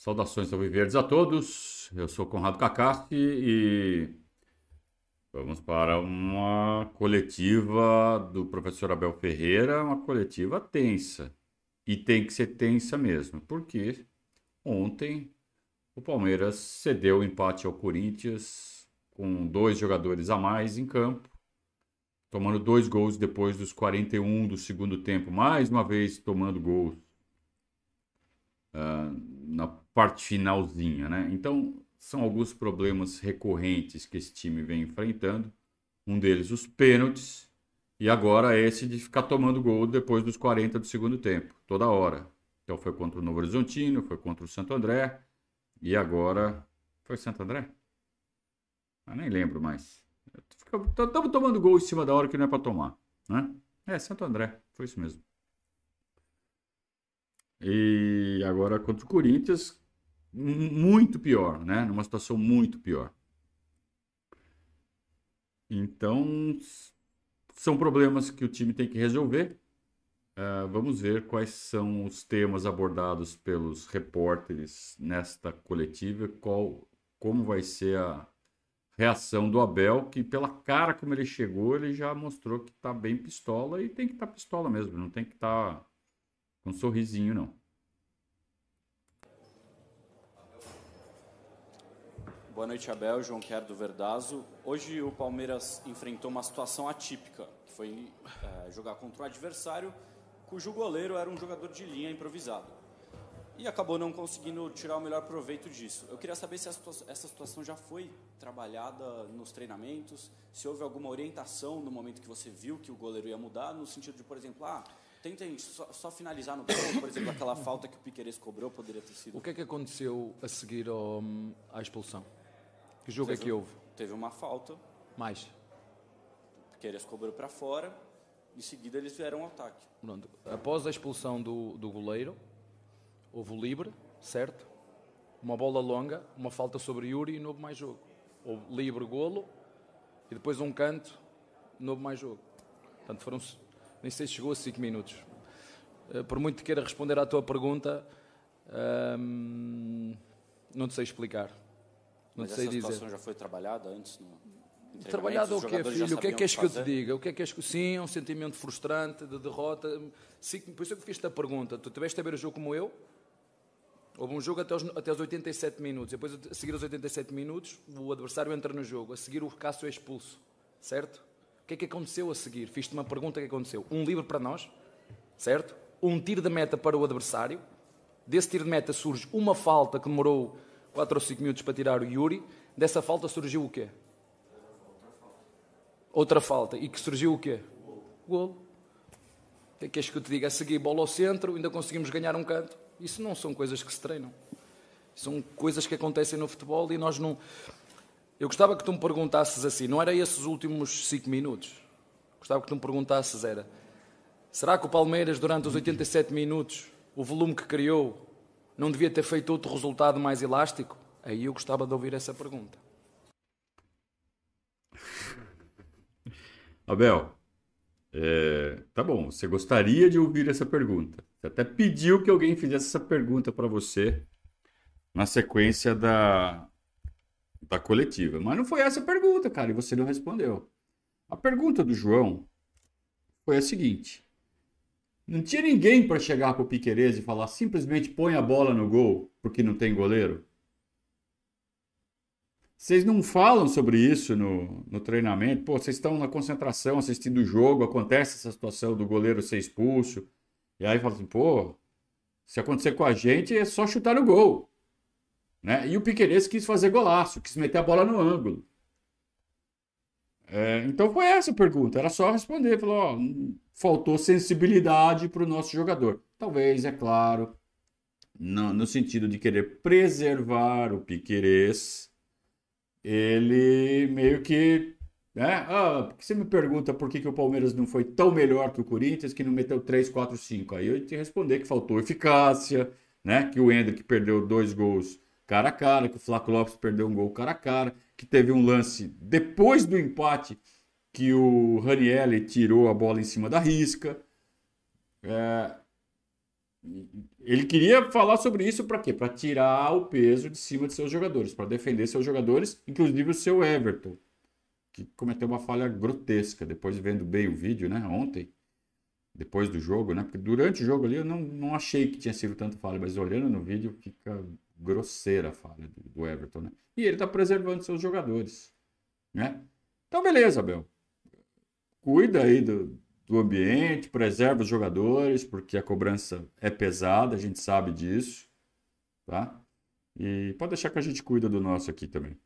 Saudações Alviverdes a todos. Eu sou Conrado Cacassi e vamos para uma coletiva do professor Abel Ferreira, uma coletiva tensa. E tem que ser tensa mesmo, porque ontem o Palmeiras cedeu o empate ao Corinthians com dois jogadores a mais em campo, tomando dois gols depois dos 41 do segundo tempo, mais uma vez tomando gols uh, na parte finalzinha, né? Então, são alguns problemas recorrentes que esse time vem enfrentando. Um deles, os pênaltis, e agora esse de ficar tomando gol depois dos 40 do segundo tempo, toda hora. Então foi contra o Novo Horizontino, foi contra o Santo André, e agora. Foi Santo André? Eu nem lembro mais. Estamos tomando gol em cima da hora que não é para tomar, né? É, Santo André, foi isso mesmo. E agora contra o Corinthians, muito pior, né? Numa situação muito pior. Então, são problemas que o time tem que resolver. Uh, vamos ver quais são os temas abordados pelos repórteres nesta coletiva, qual, como vai ser a reação do Abel, que pela cara como ele chegou, ele já mostrou que está bem pistola e tem que estar tá pistola mesmo, não tem que estar tá com um sorrisinho, não. Boa noite, Abel. João Quer do Verdazo. Hoje o Palmeiras enfrentou uma situação atípica, que foi é, jogar contra um adversário cujo goleiro era um jogador de linha improvisado. E acabou não conseguindo tirar o melhor proveito disso. Eu queria saber se essa situação já foi trabalhada nos treinamentos, se houve alguma orientação no momento que você viu que o goleiro ia mudar, no sentido de, por exemplo, ah, Tentem só, só, finalizar no gol, por exemplo, aquela falta que o Piqueires cobrou poderia ter sido. O que é que aconteceu a seguir ao, à expulsão? Que jogo teve, é que houve? Teve uma falta. Mais? Piqueires cobrou para fora, em seguida eles vieram ao ataque. Pronto. Após a expulsão do, do goleiro, houve o livre, certo? Uma bola longa, uma falta sobre Yuri e não houve mais jogo. Houve livre, golo e depois um canto, não houve mais jogo. Portanto, foram nem sei se chegou a 5 minutos. Eh, por muito que queira responder à tua pergunta, hum, não te sei explicar. Não Mas sei essa dizer. situação já foi trabalhada antes? No... Trabalhado o quê, filho? O que é que queres que eu te diga? O que é que queres que... Sim, é um sentimento frustrante de derrota. Por isso é que fiz-te a pergunta. Tu tiveste a ver o jogo como eu? Houve um jogo até os, até os 87 minutos. Depois, a seguir os 87 minutos, o adversário entra no jogo. A seguir, o Cássio é expulso. Certo? que é que aconteceu a seguir? Fiz-te uma pergunta que aconteceu. Um livre para nós, certo? Um tiro de meta para o adversário. Desse tiro de meta surge uma falta que demorou 4 ou 5 minutos para tirar o Yuri. Dessa falta surgiu o quê? Outra falta. E que surgiu o quê? Golo. O que é que que eu te diga? A seguir, bola ao centro, ainda conseguimos ganhar um canto. Isso não são coisas que se treinam. São coisas que acontecem no futebol e nós não. Eu gostava que tu me perguntasses assim, não era esses últimos 5 minutos? Gostava que tu me perguntasses, era, será que o Palmeiras, durante os 87 minutos, o volume que criou, não devia ter feito outro resultado mais elástico? Aí eu gostava de ouvir essa pergunta. Abel, é, tá bom, você gostaria de ouvir essa pergunta. Você até pediu que alguém fizesse essa pergunta para você na sequência da, da coletiva. Mas não foi essa a pergunta, cara, e você não respondeu. A pergunta do João foi a seguinte: não tinha ninguém para chegar pro Piquerez e falar simplesmente põe a bola no gol porque não tem goleiro? Vocês não falam sobre isso no, no treinamento? Pô, vocês estão na concentração assistindo o jogo, acontece essa situação do goleiro ser expulso. E aí fala assim, pô, se acontecer com a gente é só chutar o gol. Né? E o Piqueires quis fazer golaço, quis meter a bola no ângulo. É, então foi essa a pergunta, era só responder. Falou, ó, faltou sensibilidade para o nosso jogador. Talvez, é claro, no, no, sentido de querer preservar o Piqueires, ele meio que. Né? Ah, porque você me pergunta por que, que o Palmeiras não foi tão melhor que o Corinthians, que não meteu 3, 4, 5. Aí eu te responder que faltou eficácia, né? que o Hendrick perdeu dois gols cara a cara, que o Flávio Lopes perdeu um gol cara a cara, que teve um lance depois do empate que o Ranielli tirou a bola em cima da risca. É... Ele queria falar sobre isso para quê? Para tirar o peso de cima de seus jogadores, para defender seus jogadores, inclusive o seu Everton, que cometeu uma falha grotesca depois de vendo bem o vídeo, né? Ontem, depois do jogo, né? Porque durante o jogo ali eu não, não achei que tinha sido tanto falha, mas olhando no vídeo fica grosseira a falha do, Everton, né? E ele está preservando seus jogadores, né? Então, beleza, Abel. Cuida aí do, do ambiente, preserva os jogadores, porque a cobrança é pesada, a gente sabe disso, tá? E pode deixar que a gente cuida do nosso aqui também.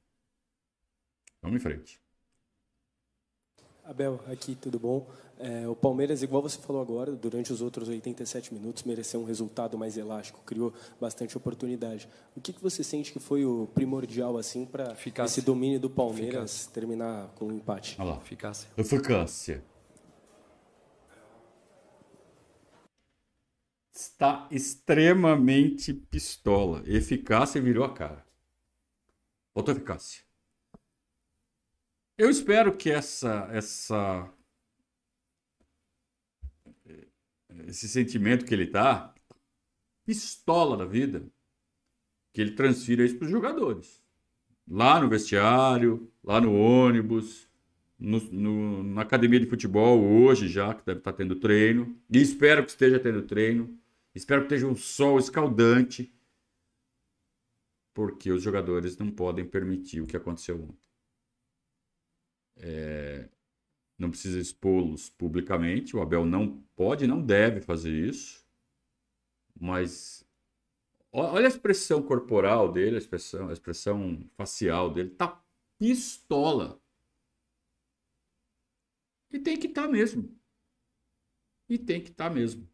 Vamos em frente. Abel, aqui tudo bom? É, o Palmeiras, igual você falou agora, durante os outros 87 minutos, mereceu um resultado mais elástico, criou bastante oportunidade. O que, que você sente que foi o primordial assim para esse domínio do Palmeiras Eficácia. terminar com um empate? Olha lá, eficácia. Eficácia. está extremamente pistola. Eficácia virou a cara. Faltou eficácia. Eu espero que essa, essa, esse sentimento que ele tá, pistola da vida, que ele transfira isso para os jogadores. Lá no vestiário, lá no ônibus, no, no, na academia de futebol hoje já, que deve estar tá tendo treino. E espero que esteja tendo treino. Espero que esteja um sol escaldante, porque os jogadores não podem permitir o que aconteceu ontem. É, não precisa expô-los publicamente, o Abel não pode, não deve fazer isso, mas olha a expressão corporal dele, a expressão, a expressão facial dele, tá pistola. E tem que estar tá mesmo. E tem que estar tá mesmo.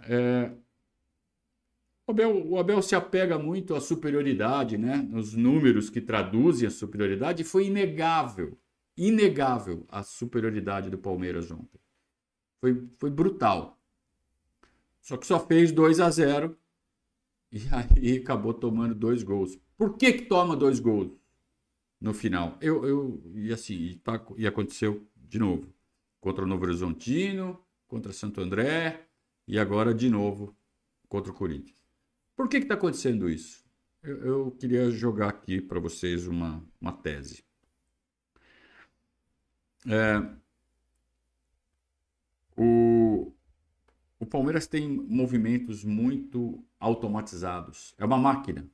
É, o, Abel, o Abel se apega muito à superioridade, né? Nos números que traduzem a superioridade, foi inegável, inegável a superioridade do Palmeiras ontem. Foi, foi brutal. Só que só fez 2 a 0 e aí acabou tomando dois gols. Por que que toma dois gols no final? Eu, eu e assim, e, tá, e aconteceu de novo. Contra o Novo Horizontino, contra Santo André, e agora de novo contra o Corinthians. Por que está acontecendo isso? Eu, eu, queria jogar aqui para vocês uma, uma tese. É, o, o Palmeiras tem movimentos muito automatizados. É uma máquina.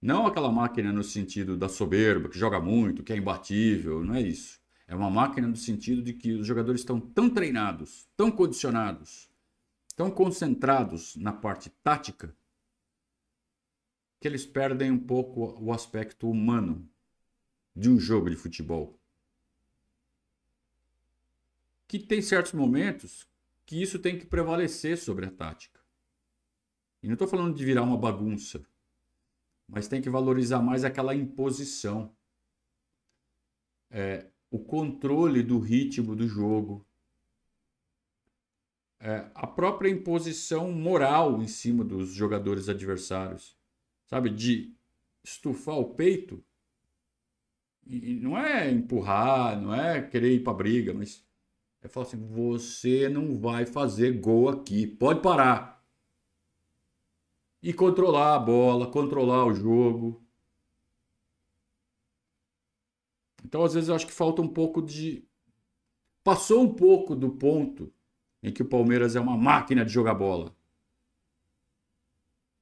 Não aquela máquina no sentido da soberba, que joga muito, que é imbatível, não é isso. É uma máquina no sentido de que os jogadores estão tão treinados, tão condicionados, tão concentrados na parte tática, que eles perdem um pouco o aspecto humano de um jogo de futebol. Que tem certos momentos que isso tem que prevalecer sobre a tática. E não estou falando de virar uma bagunça, mas tem que valorizar mais aquela imposição. É, o controle do ritmo do jogo, é, a própria imposição moral em cima dos jogadores adversários, sabe? De estufar o peito. E não é empurrar, não é querer ir para briga, mas é falar assim: você não vai fazer gol aqui, pode parar. E controlar a bola, controlar o jogo. Então, às vezes, eu acho que falta um pouco de. Passou um pouco do ponto em que o Palmeiras é uma máquina de jogar bola.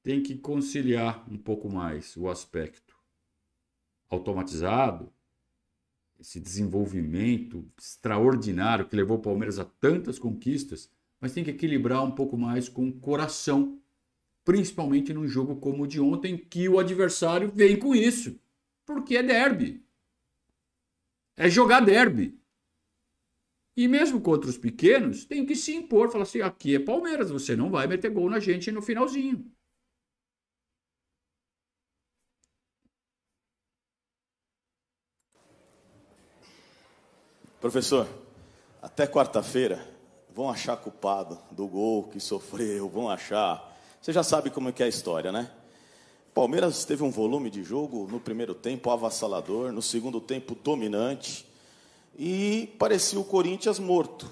Tem que conciliar um pouco mais o aspecto automatizado, esse desenvolvimento extraordinário que levou o Palmeiras a tantas conquistas, mas tem que equilibrar um pouco mais com o coração, principalmente num jogo como o de ontem, que o adversário vem com isso, porque é derby é jogar derby. E mesmo contra os pequenos, tem que se impor, falar assim: aqui é Palmeiras, você não vai meter gol na gente no finalzinho. Professor, até quarta-feira vão achar culpado do gol que sofreu, vão achar. Você já sabe como é que é a história, né? Palmeiras teve um volume de jogo no primeiro tempo avassalador, no segundo tempo dominante e parecia o Corinthians morto.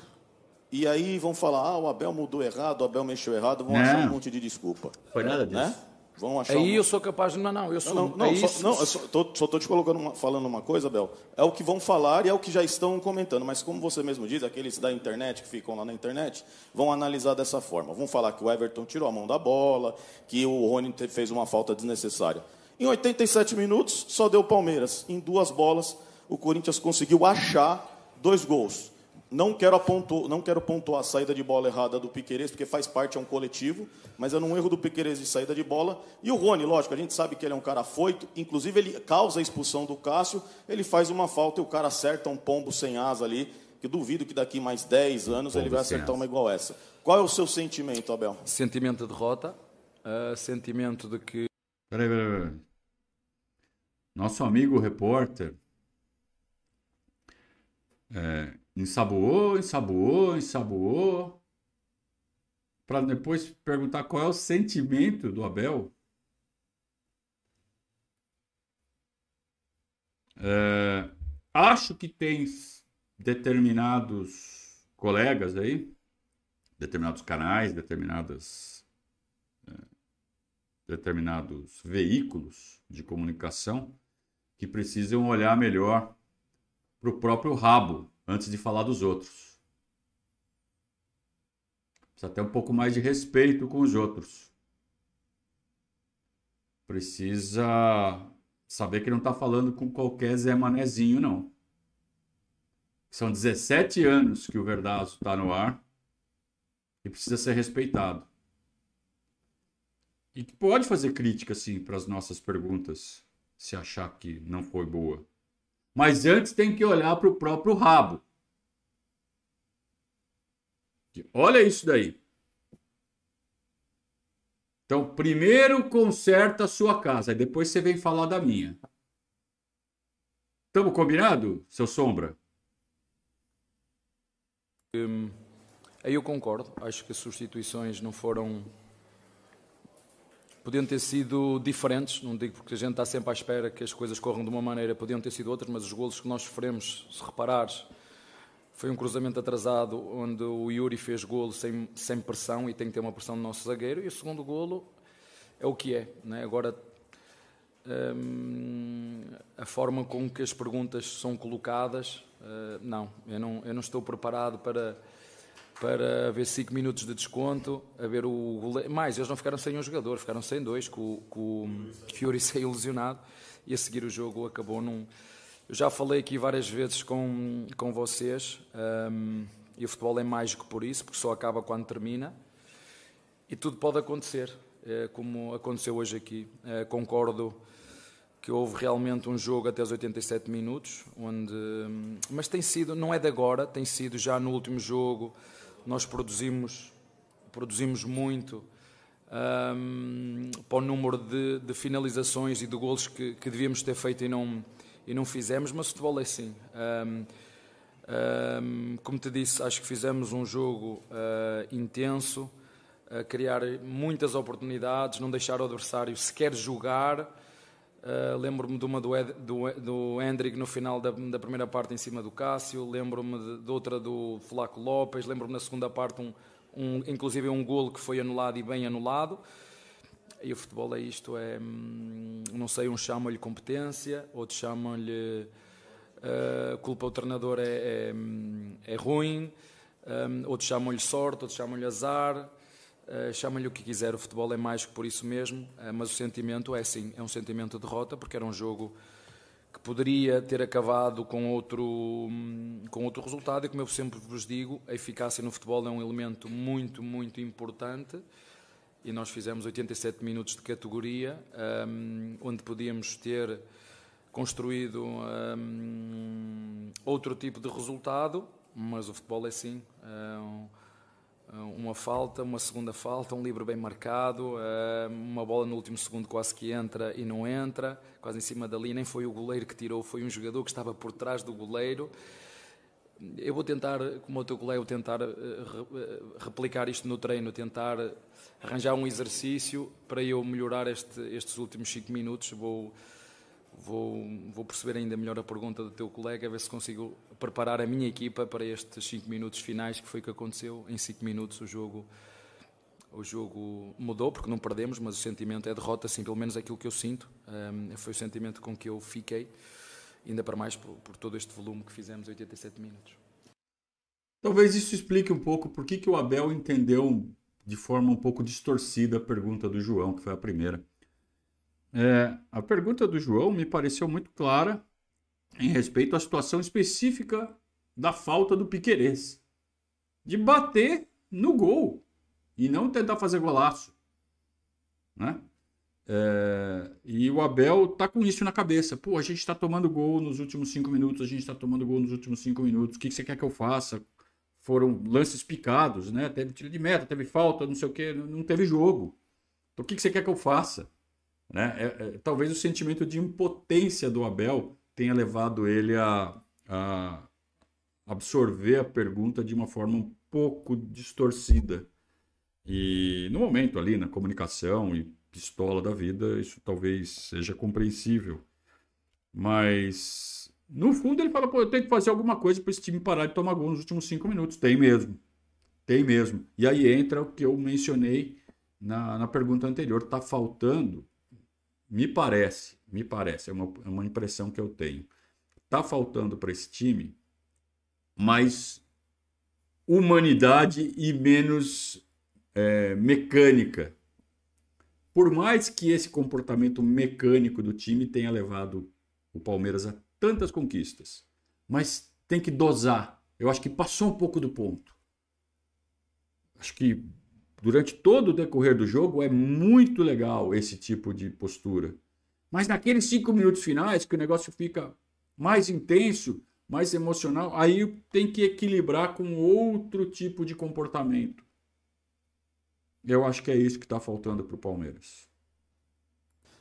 E aí vão falar, ah, o Abel mudou errado, o Abel mexeu errado, vão achar um monte de desculpa. Foi nada disso. Né? Vão achar Aí uma... eu sou capaz de. Não, não, eu sou. Não, não, não, só, não só, tô, só tô te colocando uma, falando uma coisa, Abel. É o que vão falar e é o que já estão comentando. Mas como você mesmo diz, aqueles da internet que ficam lá na internet vão analisar dessa forma. Vão falar que o Everton tirou a mão da bola, que o Rony fez uma falta desnecessária. Em 87 minutos, só deu Palmeiras. Em duas bolas, o Corinthians conseguiu achar dois gols. Não quero, apontou, não quero pontuar a saída de bola errada do Piqueires, porque faz parte, é um coletivo, mas é um erro do Piqueires de saída de bola. E o Rony, lógico, a gente sabe que ele é um cara foito, inclusive ele causa a expulsão do Cássio, ele faz uma falta e o cara acerta um pombo sem asa ali, que duvido que daqui mais 10 anos pombo ele vai acertar uma igual essa. Qual é o seu sentimento, Abel? Sentimento de derrota, uh, sentimento de que... Peraí, peraí, peraí. Nosso amigo repórter é, ensaboou, ensaboou, ensaboou, para depois perguntar qual é o sentimento do Abel. É, acho que tem determinados colegas aí, determinados canais, determinadas, é, determinados veículos de comunicação que precisam olhar melhor para o próprio rabo antes de falar dos outros. Precisa ter um pouco mais de respeito com os outros. Precisa saber que não está falando com qualquer Zé Manezinho, não. São 17 anos que o Verdazo está no ar e precisa ser respeitado. E pode fazer crítica, sim, para as nossas perguntas, se achar que não foi boa. Mas antes tem que olhar para o próprio rabo. Olha isso daí. Então, primeiro conserta a sua casa, depois você vem falar da minha. Estamos combinado, seu Sombra? Hum, aí eu concordo. Acho que as substituições não foram podiam ter sido diferentes, não digo porque a gente está sempre à espera que as coisas corram de uma maneira, podiam ter sido outras, mas os golos que nós sofremos, se reparares, foi um cruzamento atrasado onde o Yuri fez golo sem, sem pressão e tem que ter uma pressão do nosso zagueiro, e o segundo golo é o que é. Né? Agora, hum, a forma com que as perguntas são colocadas, uh, não, eu não, eu não estou preparado para para haver 5 minutos de desconto, haver o goleiro. Mais, eles não ficaram sem um jogador, ficaram sem dois, com, com o Fiori saiu lesionado e a seguir o jogo acabou num. Eu já falei aqui várias vezes com, com vocês um, e o futebol é mágico por isso, porque só acaba quando termina e tudo pode acontecer, é, como aconteceu hoje aqui. É, concordo que houve realmente um jogo até os 87 minutos, onde, hum, mas tem sido, não é de agora, tem sido já no último jogo nós produzimos, produzimos muito um, para o número de, de, finalizações e de golos que, que, devíamos ter feito e não, e não fizemos, mas o futebol é assim. Um, um, como te disse, acho que fizemos um jogo uh, intenso, criar muitas oportunidades, não deixar o adversário sequer jogar. Uh, lembro-me de uma do, Ed, do, do Hendrick no final da, da, primeira parte em cima do Cássio, lembro-me de, de, outra do Flaco Lopes, lembro-me na segunda parte um, um, inclusive um golo que foi anulado e bem anulado. E o futebol é isto, é, hum, não sei, uns chamam-lhe competência, outros chamam-lhe uh, culpa do treinador é, é, hum, é ruim, um, outros chamam-lhe sorte, outros chamam-lhe azar. Uh, Chama-lhe o que quiser, o futebol é mais que por isso mesmo, uh, mas o sentimento é sim, é um sentimento de derrota, porque era um jogo que poderia ter acabado com outro, hum, com outro resultado, e como eu sempre vos digo, a eficácia no futebol é um elemento muito, muito importante, e nós fizemos 87 minutos de categoria, um, onde podíamos ter construído um, outro tipo de resultado, mas o futebol é sim. É um, uma falta, uma segunda falta, um livro bem marcado, eh, uma bola no último segundo quase que entra e não entra, quase em cima da linha, nem foi o goleiro que tirou, foi um jogador que estava por trás do goleiro. Eu vou tentar, como o teu colega, tentar eh, replicar isto no treino, tentar arranjar um exercício para eu melhorar este, estes últimos 5 minutos. Vou, vou, vou perceber ainda melhor a pergunta do teu colega, a ver se consigo preparar a minha equipa para estes 5 minutos finais, que foi o que aconteceu. Em 5 minutos o jogo, o jogo mudou, porque não perdemos, mas o sentimento é derrota, assim, pelo menos aquilo que eu sinto. Um, foi o sentimento com que eu fiquei, ainda para mais por, por todo este volume que fizemos, 87 minutos. Talvez isso explique um pouco por que, que o Abel entendeu de forma um pouco distorcida a pergunta do João, que foi a primeira. É, a pergunta do João me pareceu muito clara em respeito à situação específica da falta do Piquerez. De bater no gol e não tentar fazer golaço. Né? É, e o Abel tá com isso na cabeça. Pô, a gente está tomando gol nos últimos cinco minutos, a gente está tomando gol nos últimos cinco minutos. O que, que você quer que eu faça? Foram lances picados, né? Teve tiro de meta, teve falta, não sei o que, não teve jogo. Então o que, que você quer que eu faça? Né? É, é, talvez o sentimento de impotência do Abel tenha levado ele a, a absorver a pergunta de uma forma um pouco distorcida. E no momento ali, na comunicação e pistola da vida, isso talvez seja compreensível. Mas, no fundo, ele fala: pô, eu tenho que fazer alguma coisa para esse time parar de tomar gol nos últimos cinco minutos. Tem mesmo. Tem mesmo. E aí entra o que eu mencionei na, na pergunta anterior: está faltando me parece, me parece, é uma, é uma impressão que eu tenho. Tá faltando para esse time mais humanidade e menos é, mecânica. Por mais que esse comportamento mecânico do time tenha levado o Palmeiras a tantas conquistas, mas tem que dosar. Eu acho que passou um pouco do ponto. Acho que durante todo o decorrer do jogo é muito legal esse tipo de postura. Mas naqueles cinco minutos finais, que o negócio fica mais intenso, mais emocional, aí tem que equilibrar com outro tipo de comportamento. Eu acho que é isso que está faltando para o Palmeiras.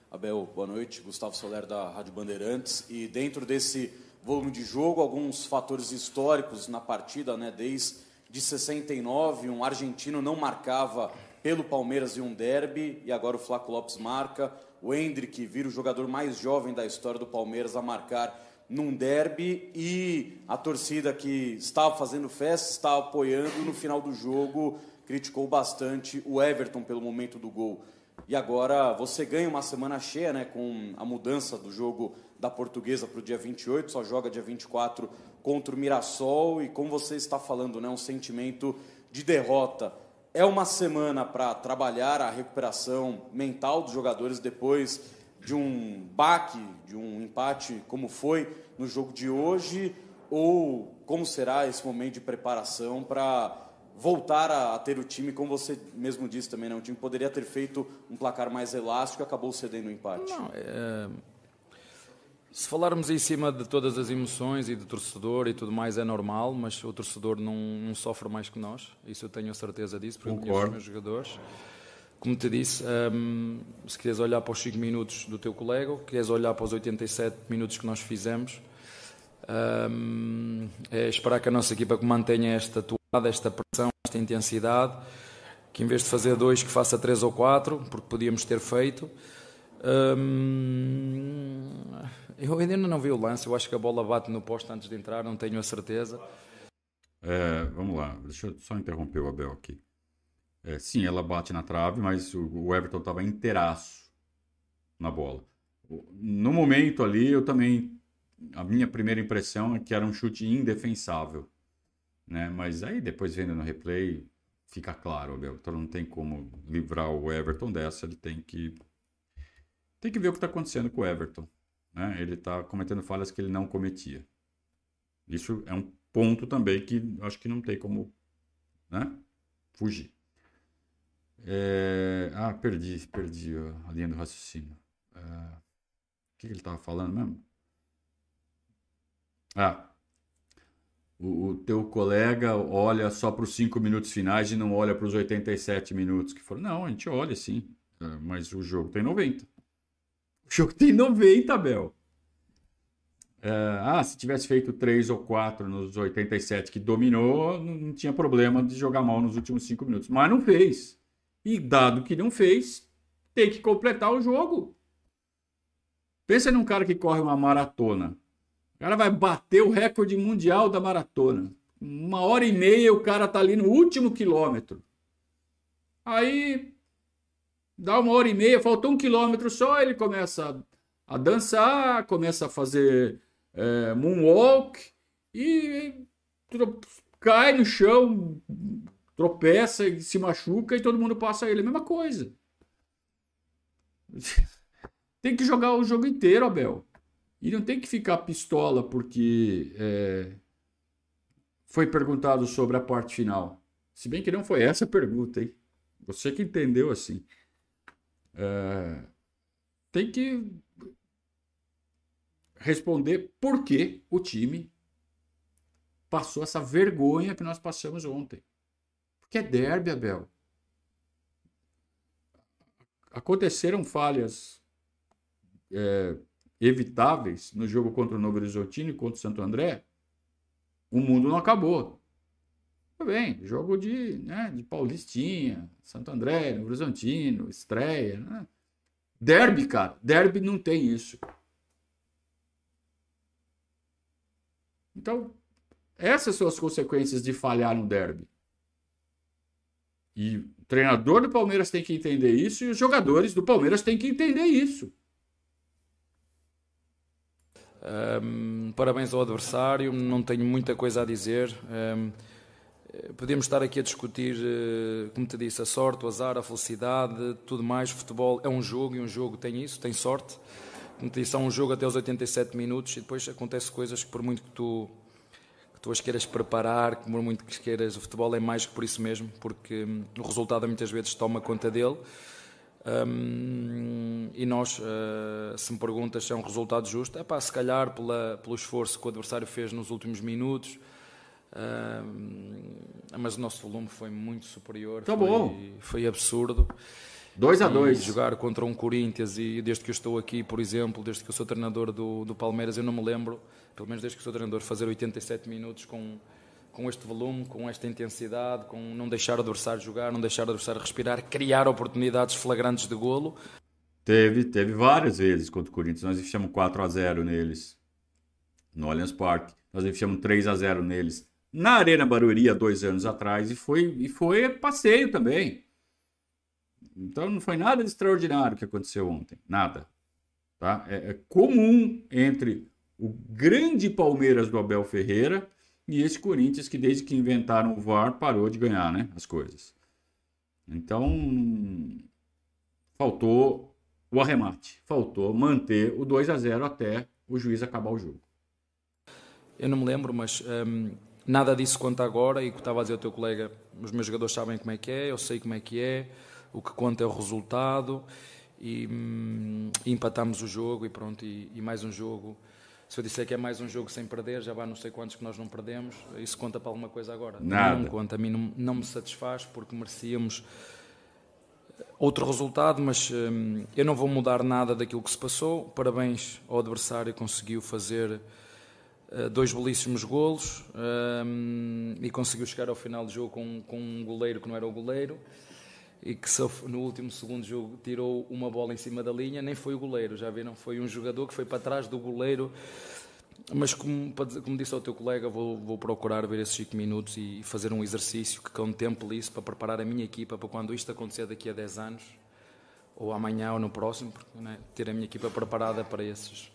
Abel, boa noite. Gustavo Soler da Rádio Bandeirantes. E dentro desse volume de jogo, alguns fatores históricos na partida, né, desde de 69, um argentino não marcava pelo Palmeiras em um derby e agora o Flaco Lopes marca. O Hendrick vira o jogador mais jovem da história do Palmeiras a marcar num derby e a torcida que estava fazendo festa, estava apoiando no final do jogo, criticou bastante o Everton pelo momento do gol. E agora você ganha uma semana cheia, né, com a mudança do jogo da Portuguesa para o dia 28, só joga dia 24 contra o Mirassol e como você está falando, né, um sentimento de derrota. É uma semana para trabalhar a recuperação mental dos jogadores depois de um baque, de um empate como foi no jogo de hoje, ou como será esse momento de preparação para voltar a, a, ter o time, como você mesmo disse também, né? o time poderia ter feito um placar mais elástico e acabou cedendo o empate. Não, é... Se falarmos em cima de todas as emoções e do torcedor e tudo mais é normal, mas o torcedor não, não sofre mais que nós, isso eu tenho a certeza disso, porque conheço os meus jogadores. Como te disse, um, se quiseres olhar para os 5 minutos do teu colega, queres olhar para os 87 minutos que nós fizemos, um, é esperar que a nossa equipa mantenha esta toada, esta pressão, esta intensidade, que em vez de fazer dois, que faça três ou quatro, porque podíamos ter feito. Um, eu ainda não vi o lance, eu acho que a bola bate no posto antes de entrar, não tenho a certeza. É, vamos lá, deixa eu só interromper o Abel aqui. É, sim, ela bate na trave, mas o, Everton estava inteiraço na bola. No momento ali, eu também. A minha primeira impressão é que era um chute indefensável. Né? Mas aí, depois vendo no replay, fica claro: o Everton não tem como livrar o Everton dessa, ele tem que. Tem que ver o que está acontecendo com o Everton. Né? Ele está cometendo falhas que ele não cometia. Isso é um ponto também que acho que não tem como né? fugir. É... Ah, perdi, perdi a linha do raciocínio. É... O que ele estava falando mesmo? Ah, o, o, teu colega olha só para os cinco minutos finais e não olha para os 87 minutos que foram. Não, a gente olha sim, é, mas o jogo tem 90. O jogo tem 90, Bel. É, ah, se tivesse feito 3 ou 4 nos 87 que dominou, não, não tinha problema de jogar mal nos últimos 5 minutos. Mas não fez. E dado que não fez, tem que completar o jogo. Pensa num cara que corre uma maratona. O cara vai bater o recorde mundial da maratona. Uma hora e meia o cara tá ali no último quilômetro. Aí dá uma hora e meia, faltou um quilômetro só, ele começa a, a dançar, começa a fazer é, moonwalk e cai no chão, tropeça e se machuca e todo mundo passa ele. A mesma coisa. Tem que jogar o jogo inteiro, Abel. E não tem que ficar pistola porque é, foi perguntado sobre a parte final. Se bem que não foi essa a pergunta, hein? Você que entendeu assim. É, tem que responder por que o time passou essa vergonha que nós passamos ontem. Porque é derby, Abel. Aconteceram falhas é, evitáveis no jogo contra o Novo Horizontino e contra o Santo André, o mundo não acabou. Tudo bem, jogo de, né, de Paulistinha, Santo André, Novo Horizontino, estreia. Né? Derby, cara, derby não tem isso. Então, essas são as consequências de falhar no derby. E o treinador do Palmeiras tem que entender isso e os jogadores do Palmeiras têm que entender isso. Um, parabéns ao adversário, não tenho muita coisa a dizer. Um, podemos estar aqui a discutir, eh, como te disse, a sorte, o azar, a felicidade, tudo mais. O futebol é um jogo e um jogo tem isso, tem sorte. Como te disse, há um jogo até os 87 minutos e depois acontecem coisas que, por muito que tu, que tu as queiras preparar, que por muito que queiras, o futebol é mais que por isso mesmo, porque hum, o resultado muitas vezes toma conta dele. Um, e nós, uh, se me perguntas se é um resultado justo, é pá, se calhar pela, pelo esforço que o adversário fez nos últimos minutos, uh, mas o nosso volume foi muito superior. Tá foi, bom. Foi absurdo. 2 a 2 Jogar contra um Corinthians e desde que eu estou aqui, por exemplo, desde que eu sou treinador do, do Palmeiras, eu não me lembro, pelo menos desde que sou treinador, fazer 87 minutos com com este volume, com esta intensidade, com não deixar o adversário jogar, não deixar o adversário respirar, criar oportunidades flagrantes de golo. Teve, teve várias vezes contra o Corinthians. Nós enfiamos 4 a 0 neles no Allianz Parque. Nós enfiamos 3 a 0 neles na Arena Barueri há dois anos atrás e foi, e foi passeio também. Então não foi nada de extraordinário que aconteceu ontem. Nada. Tá? É, é comum entre o grande Palmeiras do Abel Ferreira e esse Corinthians que desde que inventaram o VAR parou de ganhar né, as coisas. Então, faltou o arremate, faltou manter o 2 a 0 até o juiz acabar o jogo. Eu não me lembro, mas hum, nada disso conta agora e o que estava a dizer o teu colega, os meus jogadores sabem como é que é, eu sei como é que é, o que conta é o resultado e, hum, empatamos o jogo e pronto, e, e mais um jogo se eu disser que é mais um jogo sem perder, já vai não sei quantos que nós não perdemos, isso conta para alguma coisa agora? Nada. Não conta, a mim não, não me satisfaz porque merecíamos outro resultado, mas hum, eu não vou mudar nada daquilo que se passou. Parabéns ao adversário, conseguiu fazer dois belíssimos golos hum, e conseguiu chegar ao final do jogo com, com um goleiro que não era o goleiro e que no último segundo jogo tirou uma bola em cima da linha, nem foi o goleiro, já viram? Foi um jogador que foi para trás do goleiro. Mas, como, como disse ao teu colega, vou, vou procurar ver esses 5 minutos e fazer um exercício que contemple isso para preparar a minha equipa para quando isto acontecer daqui a 10 anos, ou amanhã ou no próximo, né? ter a minha equipa preparada para esses.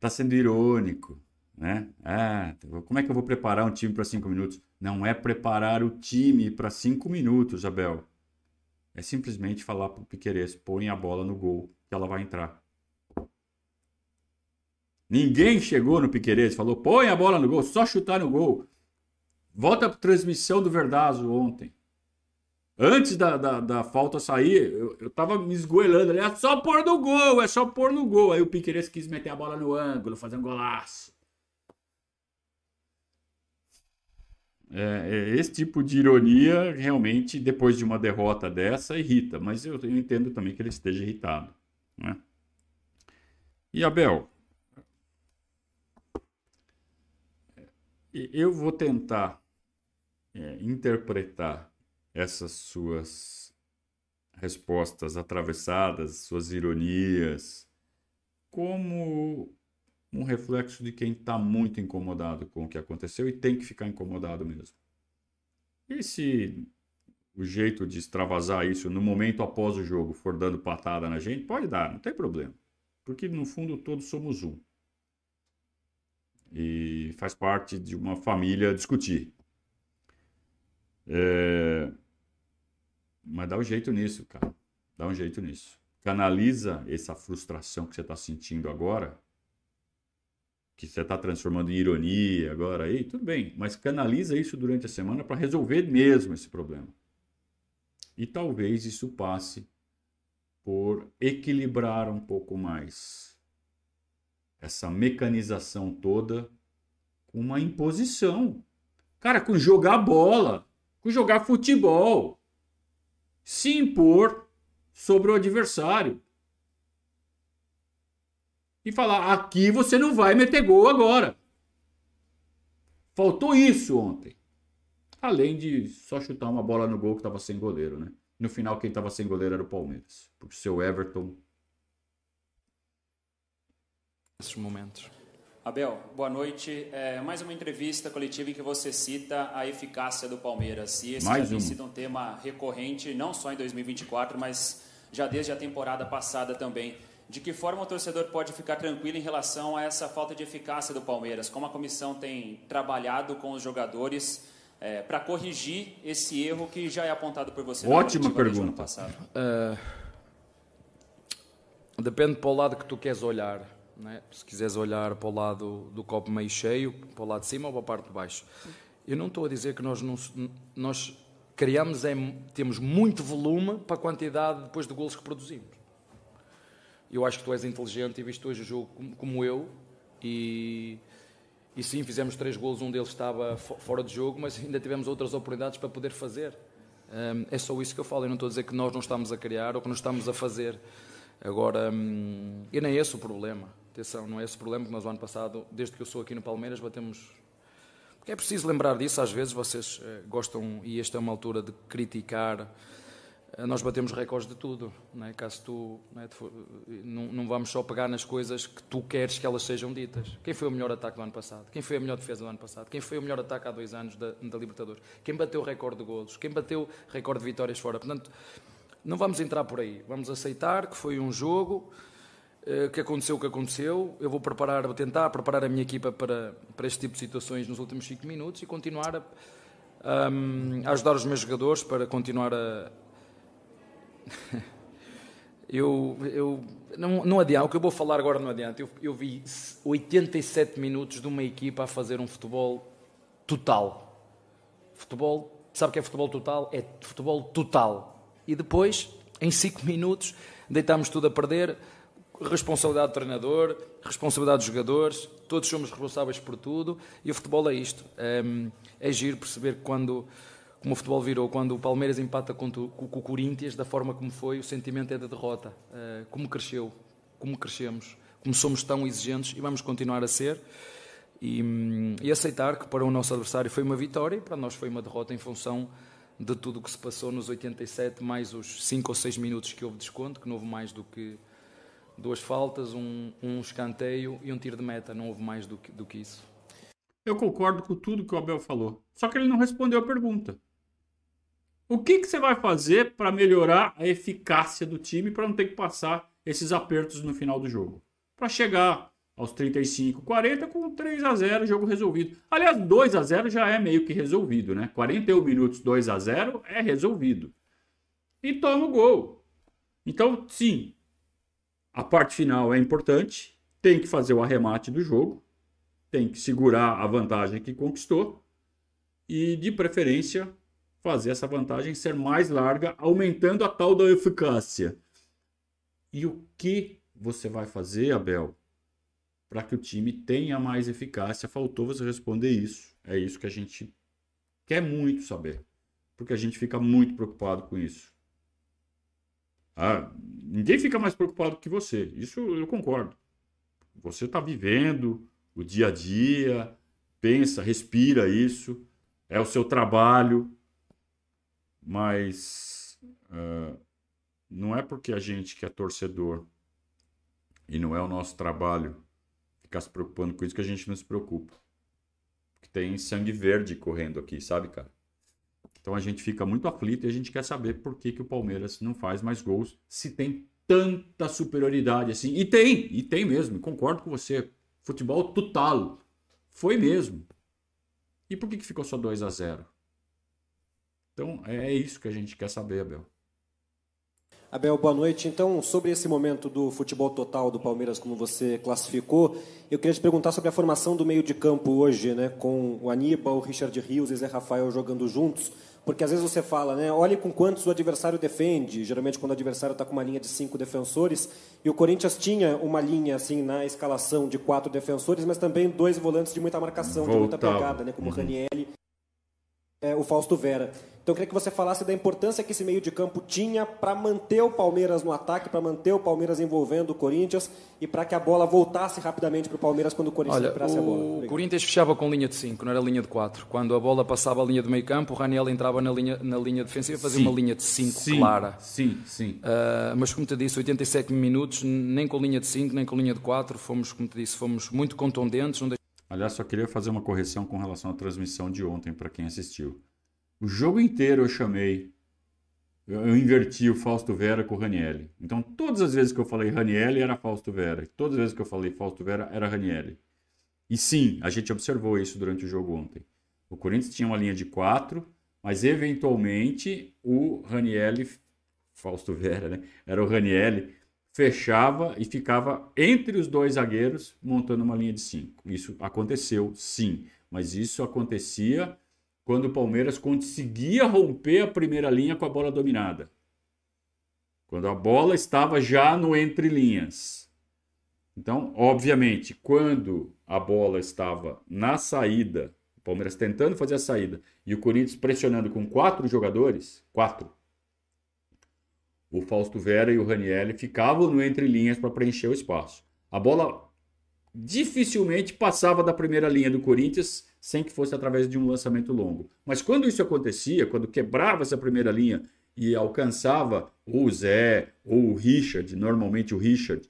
Está sendo irônico, né? Ah, como é que eu vou preparar um time para 5 minutos? Não é preparar o time para cinco minutos, Abel. É simplesmente falar para o Piqueires, põe a bola no gol, que ela vai entrar. Ninguém chegou no Piqueires, falou, põe a bola no gol, só chutar no gol. Volta para a transmissão do Verdazo ontem. Antes da, da, da falta sair, eu, eu tava me esgoelando ali, é só pôr no gol, é só pôr no gol. Aí o Piqueires quis meter a bola no ângulo, fazer um golaço. É, é, esse tipo de ironia realmente, depois de uma derrota dessa, irrita, mas eu, eu entendo também que ele esteja irritado. Né? E Abel, eu vou tentar é, interpretar essas suas respostas atravessadas, suas ironias, como um reflexo de quem está muito incomodado com o que aconteceu e tem que ficar incomodado mesmo. E se o jeito de extravasar isso no momento após o jogo for dando patada na gente, pode dar, não tem problema. Porque no fundo todos somos um. E faz parte de uma família discutir. É... Mas dá um jeito nisso, cara. Dá um jeito nisso. Canaliza essa frustração que você está sentindo agora, que você está transformando em ironia agora aí, tudo bem, mas canaliza isso durante a semana para resolver mesmo esse problema. E talvez isso passe por equilibrar um pouco mais essa mecanização toda com uma imposição. Cara, com jogar bola, com jogar futebol. Se impor sobre o adversário. E falar: aqui você não vai meter gol agora. Faltou isso ontem. Além de só chutar uma bola no gol que estava sem goleiro, né? No final, quem estava sem goleiro era o Palmeiras. Porque o seu Everton. Esses momentos. Abel, boa noite. É, mais uma entrevista coletiva em que você cita a eficácia do Palmeiras. E esse mais já tem sido um tema recorrente, não só em 2024, mas já desde a temporada passada também. De que forma o torcedor pode ficar tranquilo em relação a essa falta de eficácia do Palmeiras? Como a comissão tem trabalhado com os jogadores é, para corrigir esse erro que já é apontado por você? Ótima pergunta. passado? Depende para o lado que tu queres olhar. Né? Se quiseres olhar para o lado do copo meio cheio, para o lado de cima ou para a parte de baixo. Eu não estou a dizer que nós, não, nós criamos, é, temos muito volume para a quantidade depois de golos que produzimos. Eu acho que tu és inteligente e viste hoje o jogo como, como eu e, e sim, fizemos três golos, um deles estava fo- fora de jogo, mas ainda tivemos outras oportunidades para poder fazer. Hum, é só isso que eu falo, eu não estou a dizer que nós não estamos a criar ou que não estamos a fazer. Agora, hum, e nem é esse o problema. Atenção, não é esse o problema que nós, ano passado, desde que eu sou aqui no Palmeiras, batemos. Porque é preciso lembrar disso, às vezes vocês eh, gostam, e esta é uma altura de criticar. eh, Nós batemos recordes de tudo, não é? Caso tu, não, é? For- não, vamos só pegar nas coisas que tu queres que elas sejam ditas. Quem foi o melhor ataque do ano passado? Quem foi a melhor defesa do ano passado? Quem foi o melhor ataque há dois anos da, da Libertadores? Quem bateu recorde de golos? Quem bateu recorde de vitórias fora? Portanto, não vamos entrar por aí. Vamos aceitar que foi um jogo, eh, que aconteceu o que aconteceu. Eu vou preparar, vou tentar preparar a minha equipa para, para este tipo de situações nos últimos 5 minutos e continuar a, a ajudar os meus jogadores para continuar a. eu, eu não, não adianta, o que eu vou falar agora não adianta. Eu, eu vi 87 minutos de uma equipa a fazer um futebol total. Futebol, sabe o que é futebol total? É futebol total. E depois, em 5 minutos, deitámos tudo a perder. Responsabilidade do treinador, responsabilidade dos jogadores, todos somos responsáveis por tudo. E o futebol é isto. É, é giro perceber que quando, como o futebol virou, quando o Palmeiras empata o, com o Corinthians, da forma como foi, o sentimento é de derrota. É, como cresceu, como crescemos, como somos tão exigentes e vamos continuar a ser. E, hum, e aceitar que para o nosso adversário foi uma vitória e para nós foi uma derrota em função de tudo o que se passou nos 87, mais os 5 ou 6 minutos que houve desconto, que não houve mais do que duas faltas, um, um escanteio e um tiro de meta, não houve mais do que, do que isso. Eu concordo com tudo que o Abel falou. Só que ele não respondeu a pergunta. O que, que você vai fazer para melhorar a eficácia do time para não ter que passar esses apertos no final do jogo? Para chegar aos 35, 40 com 3 a 0 jogo resolvido. Aliás, 2 a 0 já é meio que resolvido, né? 41 minutos 2 a 0 é resolvido. E toma o gol. Então, sim, a parte final é importante, tem que fazer o arremate do jogo, tem que segurar a vantagem que conquistou e, de preferência, fazer essa vantagem ser mais larga, aumentando a tal da eficácia. E o que você vai fazer, Abel, para que o time tenha mais eficácia? Faltou você responder isso. É isso que a gente quer muito saber, porque a gente fica muito preocupado com isso. Ah, ninguém fica mais preocupado que você. Isso eu concordo. Você está vivendo o dia a dia, pensa, respira isso, é o seu trabalho, mas ah, não é porque a gente que é torcedor E não é o nosso trabalho ficar se preocupando com isso que a gente não se preocupa. Porque tem sangue verde correndo aqui, sabe, cara? Então a gente fica muito aflito e a gente quer saber por que, que o Palmeiras não faz mais gols se tem tanta superioridade assim. E tem, e tem mesmo, concordo com você. Futebol total. Foi mesmo. E por que, que ficou só 2 a 0 Então é isso que a gente quer saber, Abel. Abel, boa noite. Então, sobre esse momento do futebol total do Palmeiras, como você classificou, eu queria te perguntar sobre a formação do meio de campo hoje, né, com o Aníbal, o Richard Rios e Zé Rafael jogando juntos, porque às vezes você fala, né, olhe com quantos o adversário defende, geralmente quando o adversário está com uma linha de cinco defensores, e o Corinthians tinha uma linha, assim, na escalação de quatro defensores, mas também dois volantes de muita marcação, Voltava. de muita pegada, né, como uhum. o Ranielli é, o Fausto Vera. Então eu queria que você falasse da importância que esse meio de campo tinha para manter o Palmeiras no ataque, para manter o Palmeiras envolvendo o Corinthians e para que a bola voltasse rapidamente para o Palmeiras quando o Corinthians Olha, recuperasse a bola. O Corinthians fechava com linha de 5, não era linha de 4. Quando a bola passava a linha do meio campo, o Raniel entrava na linha, na linha defensiva e fazia sim. uma linha de 5 clara. Sim, sim. Uh, mas como te disse, 87 minutos, nem com linha de 5, nem com linha de 4, fomos, como te disse, fomos muito contundentes. Aliás, só queria fazer uma correção com relação à transmissão de ontem para quem assistiu. O jogo inteiro eu chamei, eu inverti o Fausto Vera com o Ranielli. Então, todas as vezes que eu falei Ranielli era Fausto Vera. Todas as vezes que eu falei Fausto Vera era Ranielli. E sim, a gente observou isso durante o jogo ontem. O Corinthians tinha uma linha de quatro, mas eventualmente o Ranielli, Fausto Vera, né? Era o Ranielli, fechava e ficava entre os dois zagueiros montando uma linha de cinco. Isso aconteceu, sim, mas isso acontecia quando o Palmeiras conseguia romper a primeira linha com a bola dominada. Quando a bola estava já no entre linhas. Então, obviamente, quando a bola estava na saída, o Palmeiras tentando fazer a saída e o Corinthians pressionando com quatro jogadores, quatro, o Fausto Vera e o Ranielli ficavam no entre linhas para preencher o espaço. A bola dificilmente passava da primeira linha do Corinthians sem que fosse através de um lançamento longo. Mas quando isso acontecia, quando quebrava essa primeira linha e alcançava ou o Zé ou o Richard, normalmente o Richard,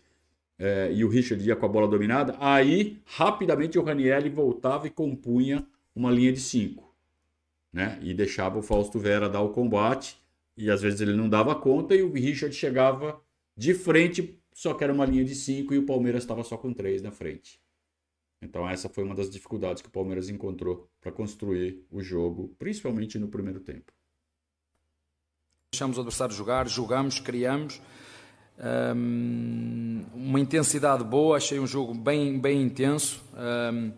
é, e o Richard ia com a bola dominada, aí rapidamente o Ranielli voltava e compunha uma linha de cinco. Né? E deixava o Fausto Vera dar o combate, e às vezes ele não dava conta, e o Richard chegava de frente, só que era uma linha de cinco, e o Palmeiras estava só com três na frente. Então essa foi uma das dificuldades que o Palmeiras encontrou para construir o jogo, principalmente no primeiro tempo. Deixamos o adversário jogar, jogamos, criamos. Um, uma intensidade boa, achei um jogo bem, bem intenso. Um,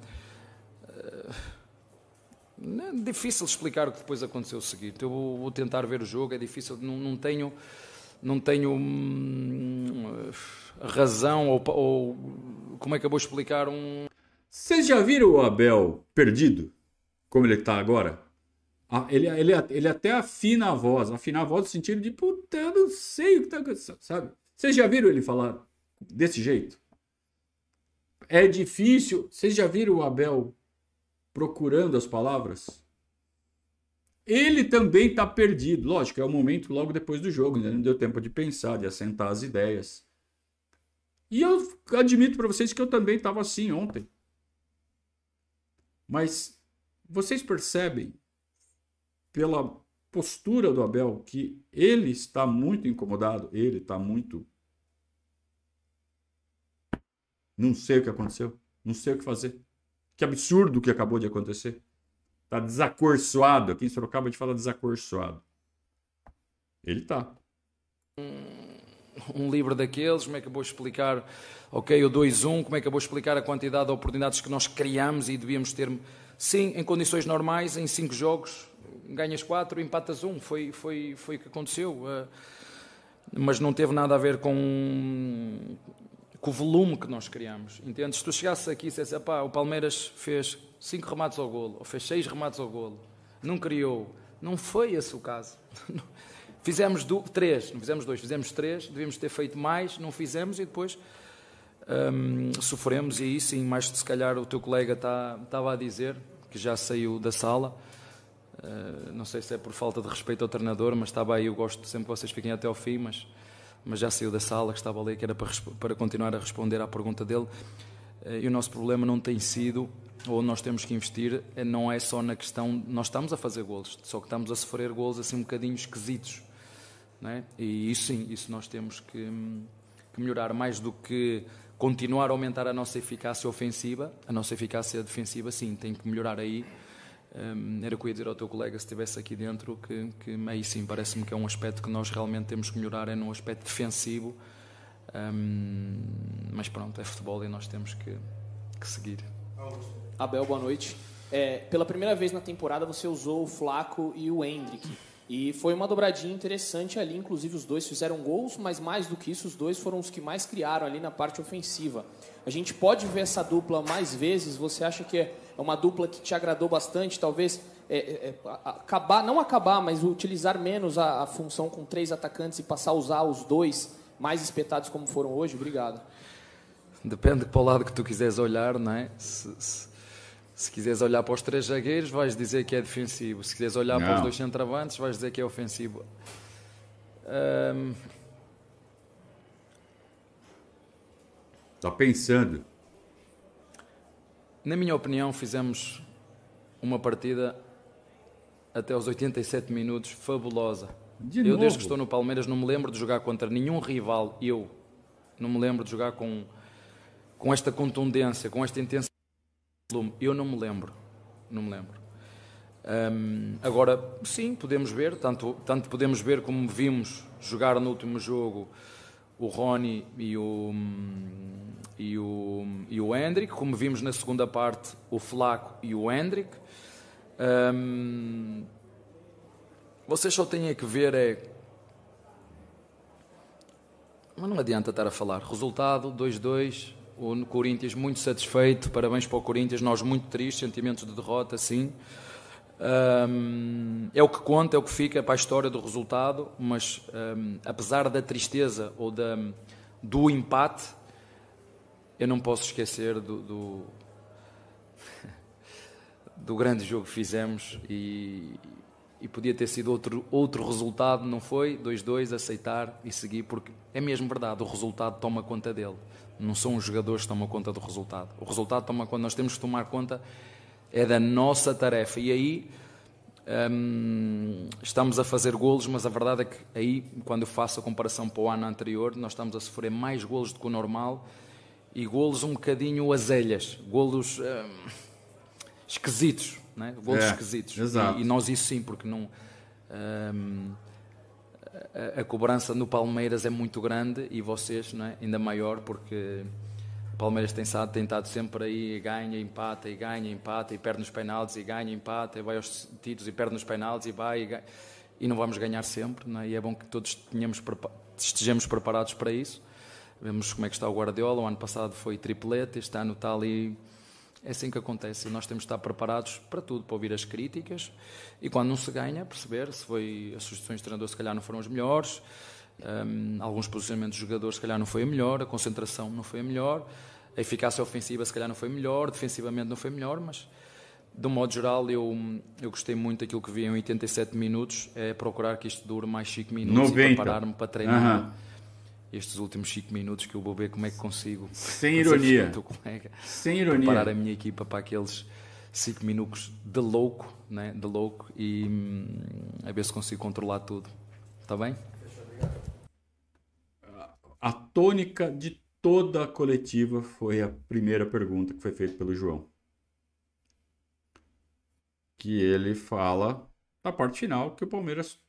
é difícil explicar o que depois aconteceu o seguinte. Eu vou tentar ver o jogo, é difícil, não, não tenho, não tenho hum, razão ou, ou, como é que eu vou explicar um vocês já viram o Abel perdido? Como ele está agora? Ah, ele, ele, ele até afina a voz, afina a voz no sentido de puta, eu não sei o que está acontecendo, sabe? Vocês já viram ele falar desse jeito? É difícil. Vocês já viram o Abel procurando as palavras? Ele também está perdido. Lógico, é o momento logo depois do jogo, né? não deu tempo de pensar, de assentar as ideias. E eu admito para vocês que eu também estava assim ontem. Mas vocês percebem pela postura do Abel que ele está muito incomodado, ele está muito. Não sei o que aconteceu, não sei o que fazer. Que absurdo o que acabou de acontecer. Está desacorçoado. Aqui em Sorocaba a gente fala desacorçoado. Ele está. Um livro daqueles, como é que eu vou explicar ok, o 2-1, como é que eu vou explicar a quantidade de oportunidades que nós criamos e devíamos ter, sim, em condições normais, em 5 jogos, ganhas 4, empatas 1, um, foi, foi, foi o que aconteceu. Uh, mas não teve nada a ver com, com o volume que nós criamos. Entendes? Se tu chegasses aqui e dissesse, o Palmeiras fez 5 remates ao golo, ou fez 6 remates ao golo, não criou. Não foi esse o caso. Fizemos do, três, não fizemos dois, fizemos três, devíamos ter feito mais, não fizemos e depois um, sofremos, e aí sim, mais se calhar o teu colega tá, estava a dizer, que já saiu da sala. Uh, não sei se é por falta de respeito ao treinador, mas estava aí. Eu gosto sempre que vocês fiquem até ao fim, mas mas já saiu da sala, que estava ali, que era para, para continuar a responder à pergunta dele. Eh, e o nosso problema não tem sido, ou nós temos que investir, eh, não é só na questão. Nós estamos a fazer golos, só que estamos a sofrer golos assim um bocadinho esquisitos. É? E isso sim, isso nós temos que, que melhorar mais do que continuar a aumentar a nossa eficácia ofensiva, a nossa eficácia defensiva, sim, tem que melhorar aí. Um, era o que eu ia dizer ao teu colega se estivesse aqui dentro, que, que aí sim parece-me que é um aspecto que nós realmente temos que melhorar, é no aspecto defensivo. Um, mas pronto, é futebol e nós temos que, que seguir. Abel, boa noite. É, pela primeira vez na temporada você usou o Flaco e o Hendrick. E foi uma dobradinha interessante ali, inclusive os dois fizeram gols, mas mais do que isso, os dois foram os que mais criaram ali na parte ofensiva. A gente pode ver essa dupla mais vezes? Você acha que é uma dupla que te agradou bastante? Talvez é, é, é acabar, não acabar, mas utilizar menos a, a, função com três atacantes e passar a usar os dois mais espetados como foram hoje? Obrigado. Depende para o lado que tu quiseres olhar, não é? Se, se se quiseres olhar para os três zagueiros, vais dizer que é defensivo. Se quiseres olhar não. para os dois centravantes, vais dizer que é ofensivo. Um... pensando. Na minha opinião, fizemos uma partida até os 87 minutos fabulosa. De eu, novo? desde que estou no Palmeiras, não me lembro de jogar contra nenhum rival. Eu não me lembro de jogar com, com esta contundência, com esta intensidade eu não me lembro. Não me lembro. Um, agora, sim, podemos ver, tanto, tanto podemos ver como vimos jogar no último jogo o Rony e o, e o, e o Hendrick, como vimos na segunda parte o Flaco e o Hendrick. Um, vocês só têm que ver é. Mas não adianta estar a falar. Resultado 2-2, o Corinthians muito satisfeito, parabéns para o Corinthians, nós muito tristes, sentimentos de derrota, sim. Um, é o que conta, é o que fica para a história do resultado, mas um, apesar da tristeza ou da, do empate, eu não posso esquecer do, do, do grande jogo que fizemos e, e podia ter sido outro, outro resultado, não foi? 2-2, aceitar e seguir, porque é mesmo verdade, o resultado toma conta dele. Não são os jogadores que tomam conta do resultado. O resultado toma conta, nós temos que tomar conta, é da nossa tarefa. E aí hum, estamos a fazer golos, mas a verdade é que aí, quando eu faço a comparação para o ano anterior, nós estamos a sofrer mais golos do que o normal e golos um bocadinho azelhas, golos hum, esquisitos, né? golos é, esquisitos. E, e, nós isso sim, porque não. Hum, a, a, cobrança no Palmeiras é muito grande e vocês é? ainda maior, porque o Palmeiras tem estado sempre aí, ganha, empata, e ganha, empata, e perde nos penaltis, e ganha, empata, e vai aos títulos e perde nos penaltis, e vai, e, ganha, e não vamos ganhar sempre, é? e é bom que todos tenhamos, estejamos preparados para isso. Vemos como é que está o Guardiola, o ano passado foi triplete, este ano está ali é assim que acontece. Nós temos de estar preparados para tudo, para ouvir as críticas e quando não se ganha, perceber se foi as sugestões do treinador se calhar não foram as melhores, um, alguns posicionamentos dos jogadores se calhar não foi a melhor, a concentração não foi a melhor, a eficácia ofensiva se calhar não foi melhor, defensivamente não foi melhor, mas de um modo geral eu, eu gostei muito daquilo que vi em 87 minutos, é procurar que isto dure mais 5 minutos 90. e preparar-me para treinar. Uhum estes últimos 5 minutos que eu vou ver como é que consigo. Sem ironia. Sem ironia. Preparar a minha equipa para aqueles 5 minutos de louco, né? de louco, e hum, a ver se consigo controlar tudo. Está bem? A tônica de toda a coletiva foi a primeira pergunta que foi feita pelo João. Que ele fala na parte final que o Palmeiras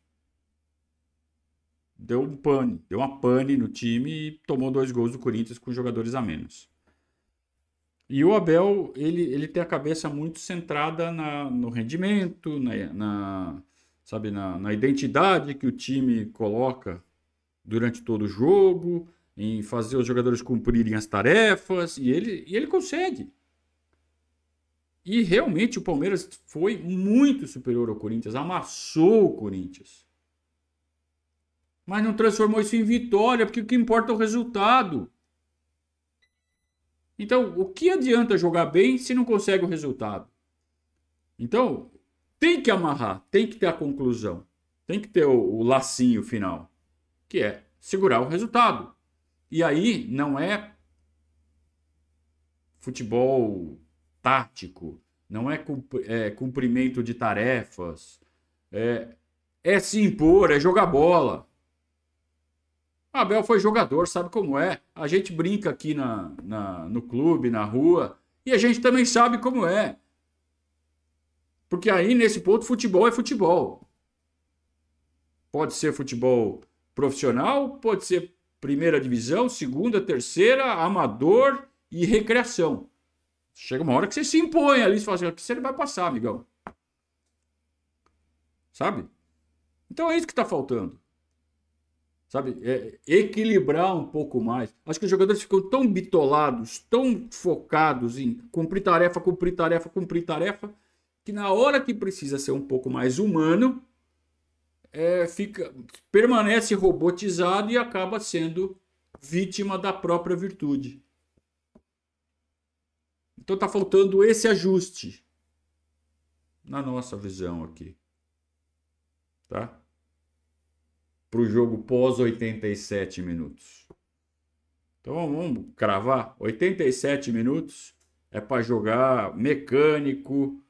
deu um pane, deu uma pane no time e tomou dois gols do Corinthians com jogadores a menos. E o Abel, ele, ele tem a cabeça muito centrada na, no rendimento, na, na sabe, na, na, identidade que o time coloca durante todo o jogo, em fazer os jogadores cumprirem as tarefas, e ele, e ele consegue. E realmente o Palmeiras foi muito superior ao Corinthians, amassou o Corinthians. Mas não transformou isso em vitória, porque o que importa é o resultado. Então, o que adianta jogar bem se não consegue o resultado? Então, tem que amarrar, tem que ter a conclusão, tem que ter o, o lacinho final, que é segurar o resultado. E aí não é futebol tático, não é, é cumprimento de tarefas, é, é se impor, é jogar bola. Abel foi jogador, sabe como é. A gente brinca aqui na, na, no clube, na rua, e a gente também sabe como é. Porque aí, nesse ponto, futebol é futebol. Pode ser futebol profissional, pode ser primeira divisão, segunda, terceira, amador e recreação. Chega uma hora que você se impõe ali, você fala assim, você vai passar, amigão? Sabe? Então é isso que está faltando. Sabe? É equilibrar um pouco mais. Acho que os jogadores ficam tão bitolados, tão focados em cumprir tarefa, cumprir tarefa, cumprir tarefa, que na hora que precisa ser um pouco mais humano, é, fica, permanece robotizado e acaba sendo vítima da própria virtude. Então está faltando esse ajuste na nossa visão aqui. Tá? Para o jogo pós 87 minutos. Então vamos cravar. 87 minutos é para jogar mecânico,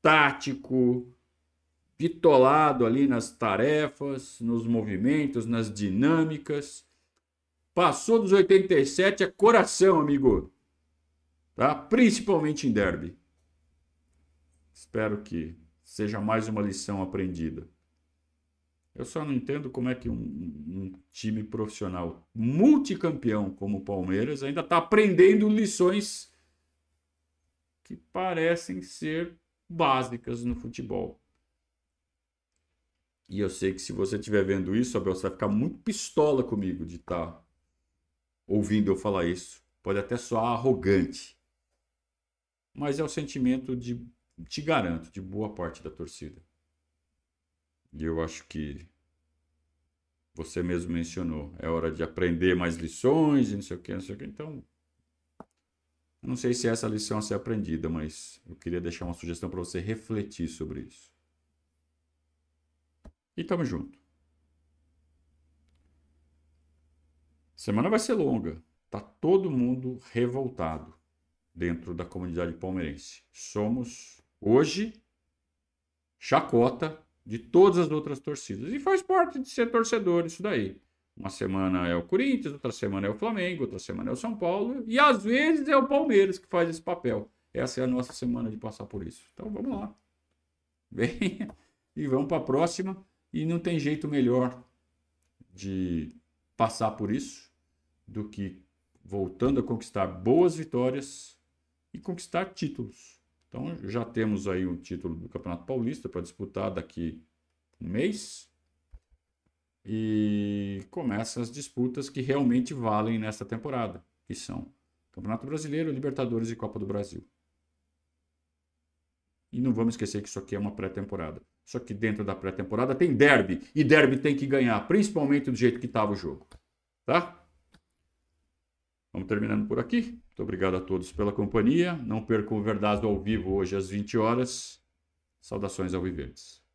tático, bitolado ali nas tarefas, nos movimentos, nas dinâmicas. Passou dos 87 é coração, amigo. Tá? Principalmente em derby. Espero que seja mais uma lição aprendida. Eu só não entendo como é que um, um time profissional multicampeão como o Palmeiras ainda está aprendendo lições que parecem ser básicas no futebol. E eu sei que se você estiver vendo isso, Abel, você vai ficar muito pistola comigo de estar tá ouvindo eu falar isso. Pode até soar arrogante. Mas é o sentimento de, te garanto, de boa parte da torcida. E eu acho que você mesmo mencionou. É hora de aprender mais lições e não sei o que, não sei o que. Então, não sei se é essa lição a ser aprendida, mas eu queria deixar uma sugestão para você refletir sobre isso. E tamo junto. Semana vai ser longa. Tá todo mundo revoltado dentro da comunidade palmeirense. Somos hoje chacota de todas as outras torcidas. E faz parte de ser torcedor isso daí. Uma semana é o Corinthians, outra semana é o Flamengo, outra semana é o São Paulo, e às vezes é o Palmeiras que faz esse papel. Essa é a nossa semana de passar por isso. Então vamos lá. Venha e vamos para a próxima. E não tem jeito melhor de passar por isso do que voltando a conquistar boas vitórias e conquistar títulos. Então já temos aí um título do Campeonato Paulista para disputar daqui um mês. E começam as disputas que realmente valem nesta temporada, que são Campeonato Brasileiro, Libertadores e Copa do Brasil. E não vamos esquecer que isso aqui é uma pré-temporada. Só que dentro da pré-temporada tem derby. E derby tem que ganhar, principalmente do jeito que estava o jogo. Tá? Vamos terminando por aqui. Muito obrigado a todos pela companhia. Não percam o Verdade ao vivo hoje às 20 horas. Saudações ao Viverdes.